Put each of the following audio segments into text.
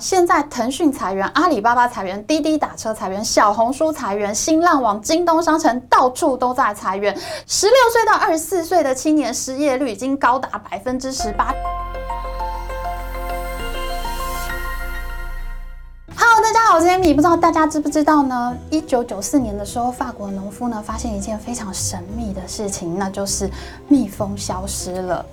现在腾讯裁员，阿里巴巴裁员，滴滴打车裁员，小红书裁员，新浪网、京东商城到处都在裁员。十六岁到二十四岁的青年失业率已经高达百分之十八。大家好，我是 Amy。不知道大家知不知道呢？一九九四年的时候，法国农夫呢发现一件非常神秘的事情，那就是蜜蜂消失了。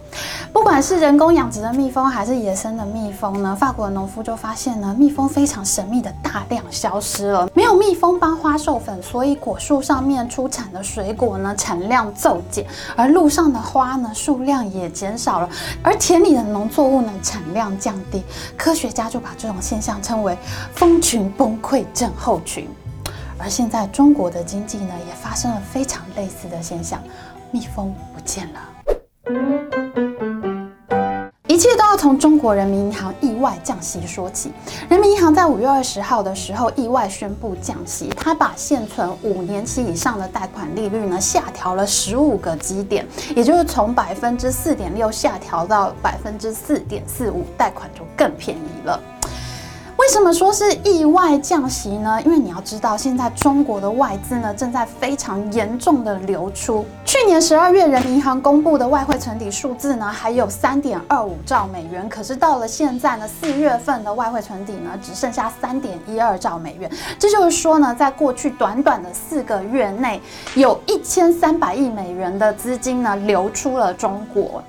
不管是人工养殖的蜜蜂还是野生的蜜蜂呢，法国的农夫就发现呢，蜜蜂非常神秘的大量消失了。没有蜜蜂帮花授粉，所以果树上面出产的水果呢产量骤减，而路上的花呢数量也减少了，而田里的农作物呢产量降低。科学家就把这种现象称为“蜂群崩溃症候群”。而现在中国的经济呢也发生了非常类似的现象，蜜蜂不见了。一切都要从中国人民银行意外降息说起。人民银行在五月二十号的时候意外宣布降息，它把现存五年期以上的贷款利率呢下调了十五个基点，也就是从百分之四点六下调到百分之四点四五，贷款就更便宜了。为什么说是意外降息呢？因为你要知道，现在中国的外资呢正在非常严重的流出。去年十二月，人民银行公布的外汇存底数字呢还有三点二五兆美元，可是到了现在呢，四月份的外汇存底呢只剩下三点一二兆美元。这就是说呢，在过去短短的四个月内，有一千三百亿美元的资金呢流出了中国。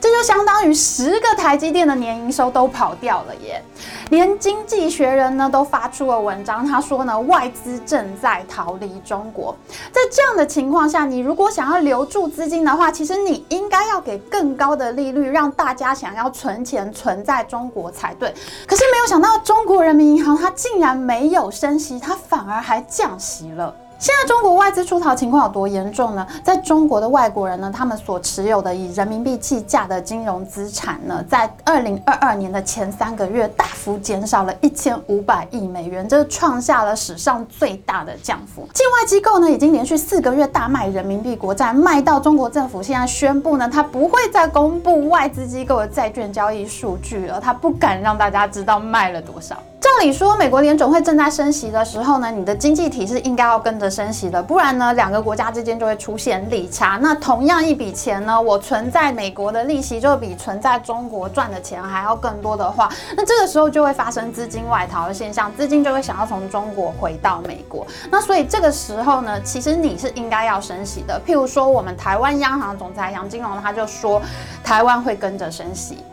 这就相当于十个台积电的年营收都跑掉了耶！连经济学人呢都发出了文章，他说呢，外资正在逃离中国。在这样的情况下，你如果想要留住资金的话，其实你应该要给更高的利率，让大家想要存钱存在中国才对。可是没有想到，中国人民银行它竟然没有升息，它反而还降息了。现在中国外资出逃情况有多严重呢？在中国的外国人呢，他们所持有的以人民币计价的金融资产呢，在二零二二年的前三个月大幅减少了一千五百亿美元，这创下了史上最大的降幅。境外机构呢，已经连续四个月大卖人民币国债，卖到中国政府现在宣布呢，他不会再公布外资机构的债券交易数据了，他不敢让大家知道卖了多少。照理说，美国联总会正在升息的时候呢，你的经济体是应该要跟着升息的，不然呢，两个国家之间就会出现利差。那同样一笔钱呢，我存在美国的利息就比存在中国赚的钱还要更多的话，那这个时候就会发生资金外逃的现象，资金就会想要从中国回到美国。那所以这个时候呢，其实你是应该要升息的。譬如说，我们台湾央行总裁杨金龙他就说，台湾会跟着升息。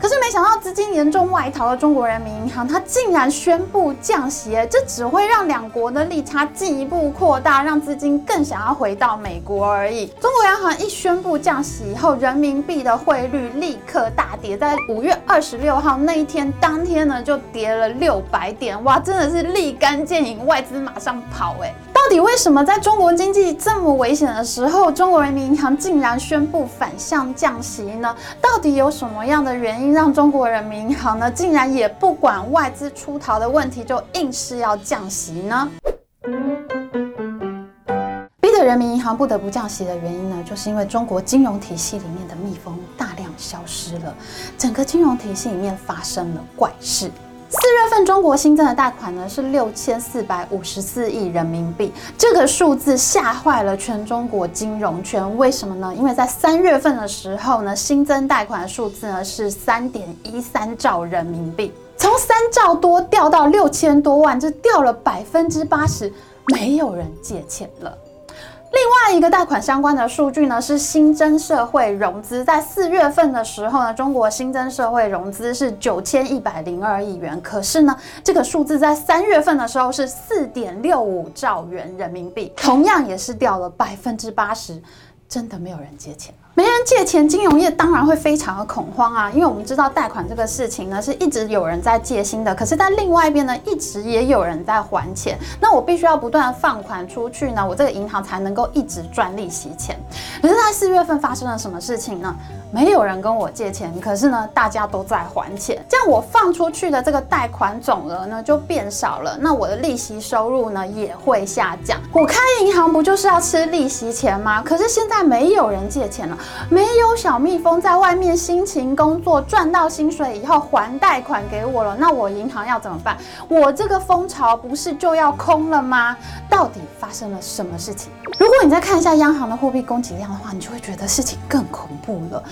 可是没想到资金严重外逃的中国人民银行，它竟然宣布降息，这只会让两国的利差进一步扩大，让资金更想要回到美国而已。中国央行一宣布降息以后，人民币的汇率立刻大跌，在五月二十六号那一天当天呢，就跌了六百点，哇，真的是立竿见影，外资马上跑，哎。底为什么在中国经济这么危险的时候，中国人民银行竟然宣布反向降息呢？到底有什么样的原因让中国人民银行呢，竟然也不管外资出逃的问题，就硬是要降息呢？逼得人民银行不得不降息的原因呢，就是因为中国金融体系里面的蜜蜂大量消失了，整个金融体系里面发生了怪事。份中国新增的贷款呢是六千四百五十四亿人民币，这个数字吓坏了全中国金融圈。为什么呢？因为在三月份的时候呢，新增贷款的数字呢是三点一三兆人民币，从三兆多掉到六千多万，这掉了百分之八十，没有人借钱了。另外一个贷款相关的数据呢，是新增社会融资，在四月份的时候呢，中国新增社会融资是九千一百零二亿元，可是呢，这个数字在三月份的时候是四点六五兆元人民币，同样也是掉了百分之八十，真的没有人借钱。没人借钱，金融业当然会非常的恐慌啊！因为我们知道贷款这个事情呢，是一直有人在借新的，可是，在另外一边呢，一直也有人在还钱。那我必须要不断放款出去呢，我这个银行才能够一直赚利息钱。可是，在四月份发生了什么事情呢？没有人跟我借钱，可是呢，大家都在还钱，这样我放出去的这个贷款总额呢就变少了，那我的利息收入呢也会下降。我开银行不就是要吃利息钱吗？可是现在没有人借钱了。没有小蜜蜂在外面辛勤工作赚到薪水以后还贷款给我了，那我银行要怎么办？我这个蜂巢不是就要空了吗？到底发生了什么事情？如果你再看一下央行的货币供给量的话，你就会觉得事情更恐怖了。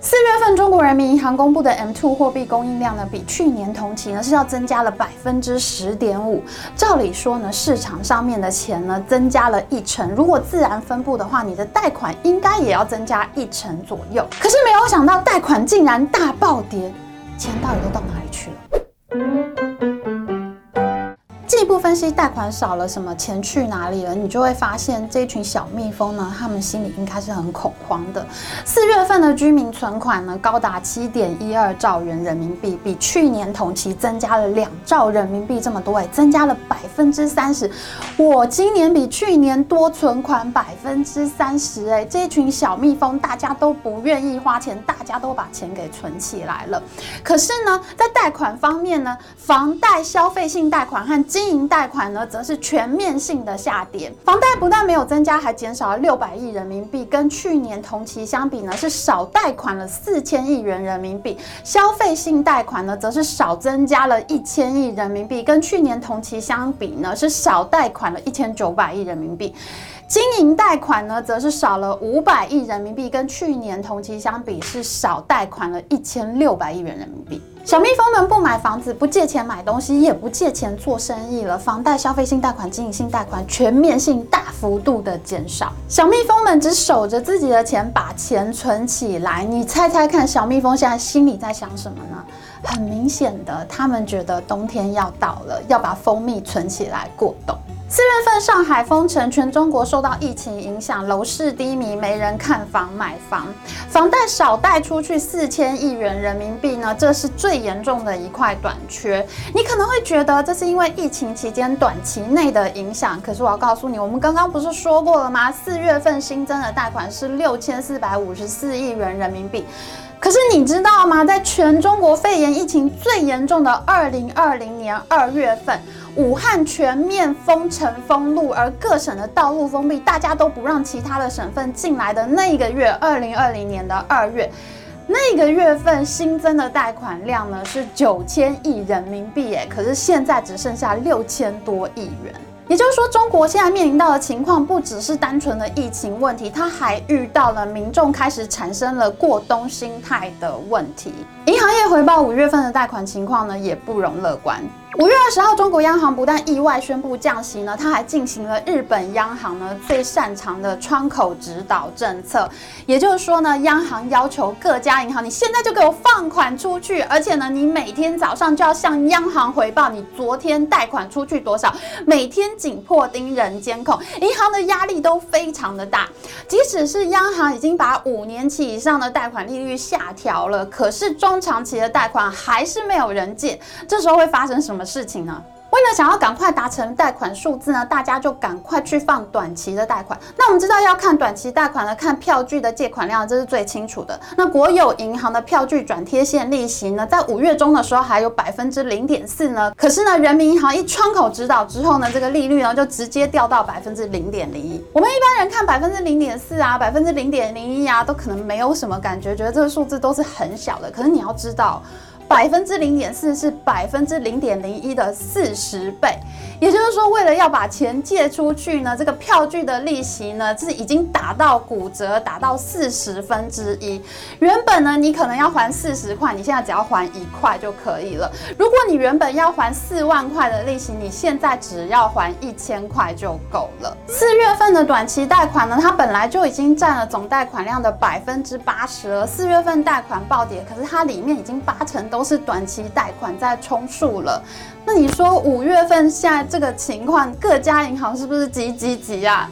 四月份中国人民银行公布的 M2 货币供应量呢，比去年同期呢是要增加了百分之十点五。照理说呢，市场上面的钱呢增加了一成，如果自然分布的话，你的贷款应该也要增加一一成左右。可是没有想到贷款竟然大暴跌，钱到底都到哪里去了？分析贷款少了，什么钱去哪里了？你就会发现这群小蜜蜂呢，他们心里应该是很恐慌的。四月份的居民存款呢，高达七点一二兆元人民币，比去年同期增加了两兆人民币这么多，哎，增加了百分之三十。我今年比去年多存款百分之三十，哎，这群小蜜蜂大家都不愿意花钱，大家都把钱给存起来了。可是呢，在贷款方面呢，房贷、消费性贷款和经营贷贷款呢，则是全面性的下跌。房贷不但没有增加，还减少了六百亿人民币，跟去年同期相比呢，是少贷款了四千亿元人民币。消费性贷款呢，则是少增加了一千亿人民币，跟去年同期相比呢，是少贷款了一千九百亿人民币。经营贷款呢，则是少了五百亿人民币，跟去年同期相比是少贷款了一千六百亿元人民币。小蜜蜂们不买房子，不借钱买东西，也不借钱做生意了。房贷、消费性贷款、经营性贷款全面性大幅度的减少。小蜜蜂们只守着自己的钱，把钱存起来。你猜猜看，小蜜蜂现在心里在想什么呢？很明显的，他们觉得冬天要到了，要把蜂蜜存起来过冬。四月份上海封城，全中国受到疫情影响，楼市低迷，没人看房买房，房贷少贷出去四千亿元人民币呢，这是最严重的一块短缺。你可能会觉得这是因为疫情期间短期内的影响，可是我要告诉你，我们刚刚不是说过了吗？四月份新增的贷款是六千四百五十四亿元人民币。可是你知道吗？在全中国肺炎疫情最严重的二零二零年二月份，武汉全面封城封路，而各省的道路封闭，大家都不让其他的省份进来的那个月，二零二零年的二月，那个月份新增的贷款量呢是九千亿人民币，哎，可是现在只剩下六千多亿元。也就是说，中国现在面临到的情况不只是单纯的疫情问题，它还遇到了民众开始产生了过冬心态的问题。银行业回报五月份的贷款情况呢，也不容乐观。五月二十号，中国央行不但意外宣布降息呢，它还进行了日本央行呢最擅长的窗口指导政策。也就是说呢，央行要求各家银行，你现在就给我放款出去，而且呢，你每天早上就要向央行回报你昨天贷款出去多少，每天紧迫盯人监控，银行的压力都非常的大。即使是央行已经把五年期以上的贷款利率下调了，可是中长期的贷款还是没有人借，这时候会发生什么？事情呢？为了想要赶快达成贷款数字呢，大家就赶快去放短期的贷款。那我们知道要看短期贷款呢，看票据的借款量，这是最清楚的。那国有银行的票据转贴现利息呢，在五月中的时候还有百分之零点四呢。可是呢，人民银行一窗口指导之后呢，这个利率呢就直接掉到百分之零点零一。我们一般人看百分之零点四啊，百分之零点零一啊，都可能没有什么感觉，觉得这个数字都是很小的。可是你要知道。百分之零点四是百分之零点零一的四十倍，也就是说，为了要把钱借出去呢，这个票据的利息呢是已经达到骨折，达到四十分之一。原本呢，你可能要还四十块，你现在只要还一块就可以了。如果你原本要还四万块的利息，你现在只要还一千块就够了。四月份的短期贷款呢，它本来就已经占了总贷款量的百分之八十了。四月份贷款暴跌，可是它里面已经八成。都是短期贷款在充数了，那你说五月份现在这个情况，各家银行是不是急急急啊？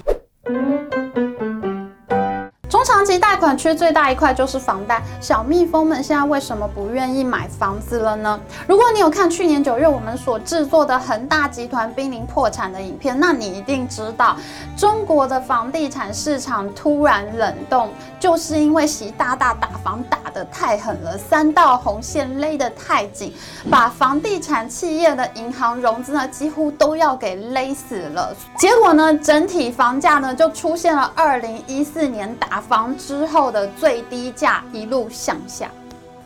长期贷款缺最大一块就是房贷，小蜜蜂们现在为什么不愿意买房子了呢？如果你有看去年九月我们所制作的恒大集团濒临破产的影片，那你一定知道，中国的房地产市场突然冷冻，就是因为习大大打房打得太狠了，三道红线勒得太紧，把房地产企业的银行融资呢几乎都要给勒死了。结果呢，整体房价呢就出现了二零一四年打。房之后的最低价一路向下。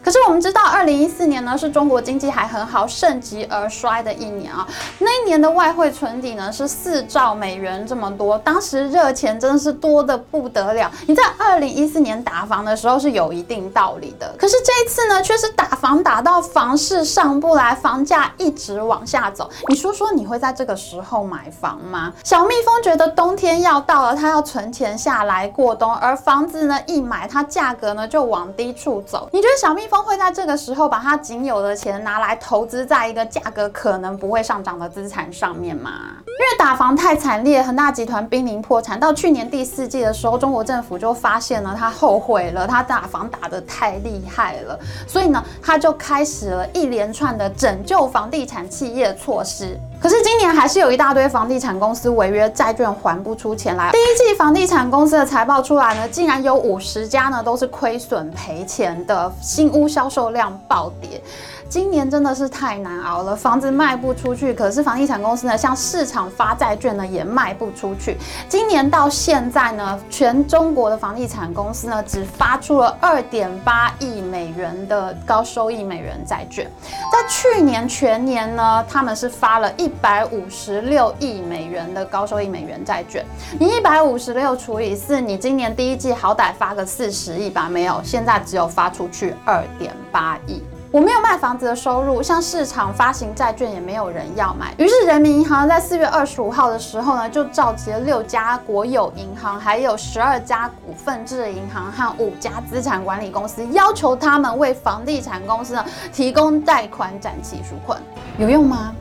可是我们知道，二零一四年呢是中国经济还很好，盛极而衰的一年啊。那一年的外汇存底呢是四兆美元这么多，当时热钱真的是多的不得了。你在二零一四年打房的时候是有一定道理的，可是这一次呢却是打房打到房市上不来，房价一直往下走。你说说你会在这个时候买房吗？小蜜蜂觉得冬天要到了，它要存钱下来过冬，而房子呢一买，它价格呢就往低处走。你觉得小蜜蜂？会在这个时候把他仅有的钱拿来投资在一个价格可能不会上涨的资产上面吗？因为打房太惨烈，恒大集团濒临破产。到去年第四季的时候，中国政府就发现了他后悔了，他打房打得太厉害了，所以呢，他就开始了一连串的拯救房地产企业的措施。可是今年还是有一大堆房地产公司违约债券还不出钱来。第一季房地产公司的财报出来呢，竟然有五十家呢都是亏损赔钱的，新屋销售量暴跌。今年真的是太难熬了，房子卖不出去，可是房地产公司呢，向市场发债券呢也卖不出去。今年到现在呢，全中国的房地产公司呢只发出了二点八亿美元的高收益美元债券。在去年全年呢，他们是发了一百五十六亿美元的高收益美元债券。你一百五十六除以四，你今年第一季好歹发个四十亿吧？没有，现在只有发出去二点八亿。我没有卖房子的收入，像市场发行债券也没有人要买。于是人民银行在四月二十五号的时候呢，就召集了六家国有银行，还有十二家股份制银行和五家资产管理公司，要求他们为房地产公司呢提供贷款展期纾困，有用吗？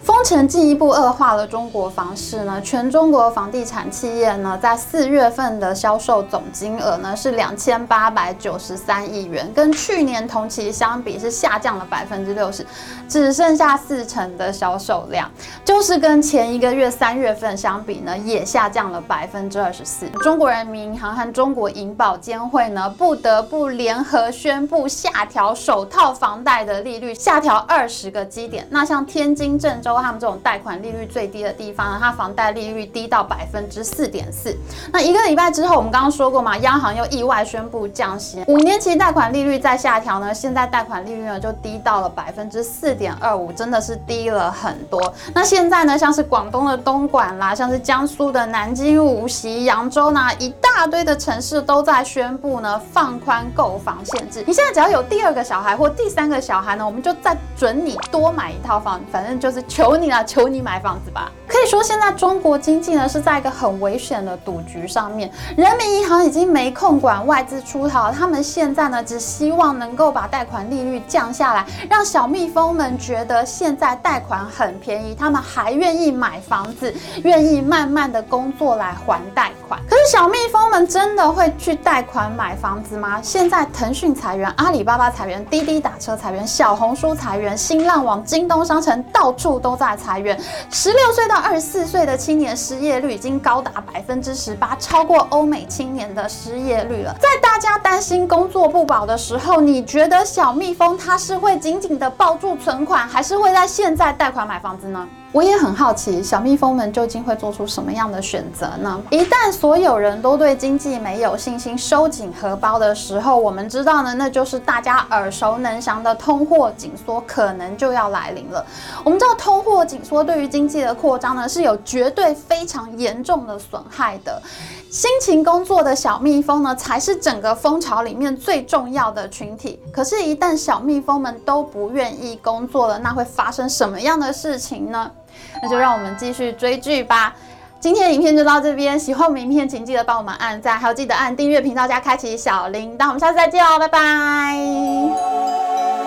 封城进一步恶化了中国房市呢，全中国房地产企业呢，在四月份的销售总金额呢是两千八百九十三亿元，跟去年同期相比是下降了百分之六十，只剩下四成的销售量，就是跟前一个月三月份相比呢，也下降了百分之二十四。中国人民银行和中国银保监会呢，不得不联合宣布下调首套房贷的利率，下调二十个基点。那像天津、郑州。他们这种贷款利率最低的地方呢，它房贷利率低到百分之四点四。那一个礼拜之后，我们刚刚说过嘛，央行又意外宣布降息，五年期贷款利率再下调呢，现在贷款利率呢就低到了百分之四点二五，真的是低了很多。那现在呢，像是广东的东莞啦，像是江苏的南京、无锡、扬州呢，一大堆的城市都在宣布呢放宽购房限制。你现在只要有第二个小孩或第三个小孩呢，我们就再准你多买一套房，反正就是求。你了，求你买房子吧！可以说，现在中国经济呢是在一个很危险的赌局上面。人民银行已经没空管外资出逃，他们现在呢只希望能够把贷款利率降下来，让小蜜蜂们觉得现在贷款很便宜，他们还愿意买房子，愿意慢慢的工作来还贷款。小蜜蜂们真的会去贷款买房子吗？现在腾讯裁员，阿里巴巴裁员，滴滴打车裁员，小红书裁员，新浪网、京东商城到处都。在裁员，十六岁到二十四岁的青年失业率已经高达百分之十八，超过欧美青年的失业率了。在大家担心工作不保的时候，你觉得小蜜蜂它是会紧紧的抱住存款，还是会在现在贷款买房子呢？我也很好奇，小蜜蜂们究竟会做出什么样的选择呢？一旦所有人都对经济没有信心，收紧荷包的时候，我们知道呢，那就是大家耳熟能详的通货紧缩可能就要来临了。我们知道，通货紧缩对于经济的扩张呢，是有绝对非常严重的损害的。辛勤工作的小蜜蜂呢，才是整个蜂巢里面最重要的群体。可是，一旦小蜜蜂们都不愿意工作了，那会发生什么样的事情呢？那就让我们继续追剧吧。今天的影片就到这边，喜欢我们影片，请记得帮我们按赞，还有记得按订阅频道加开启小铃铛。我们下次再见哦，拜拜。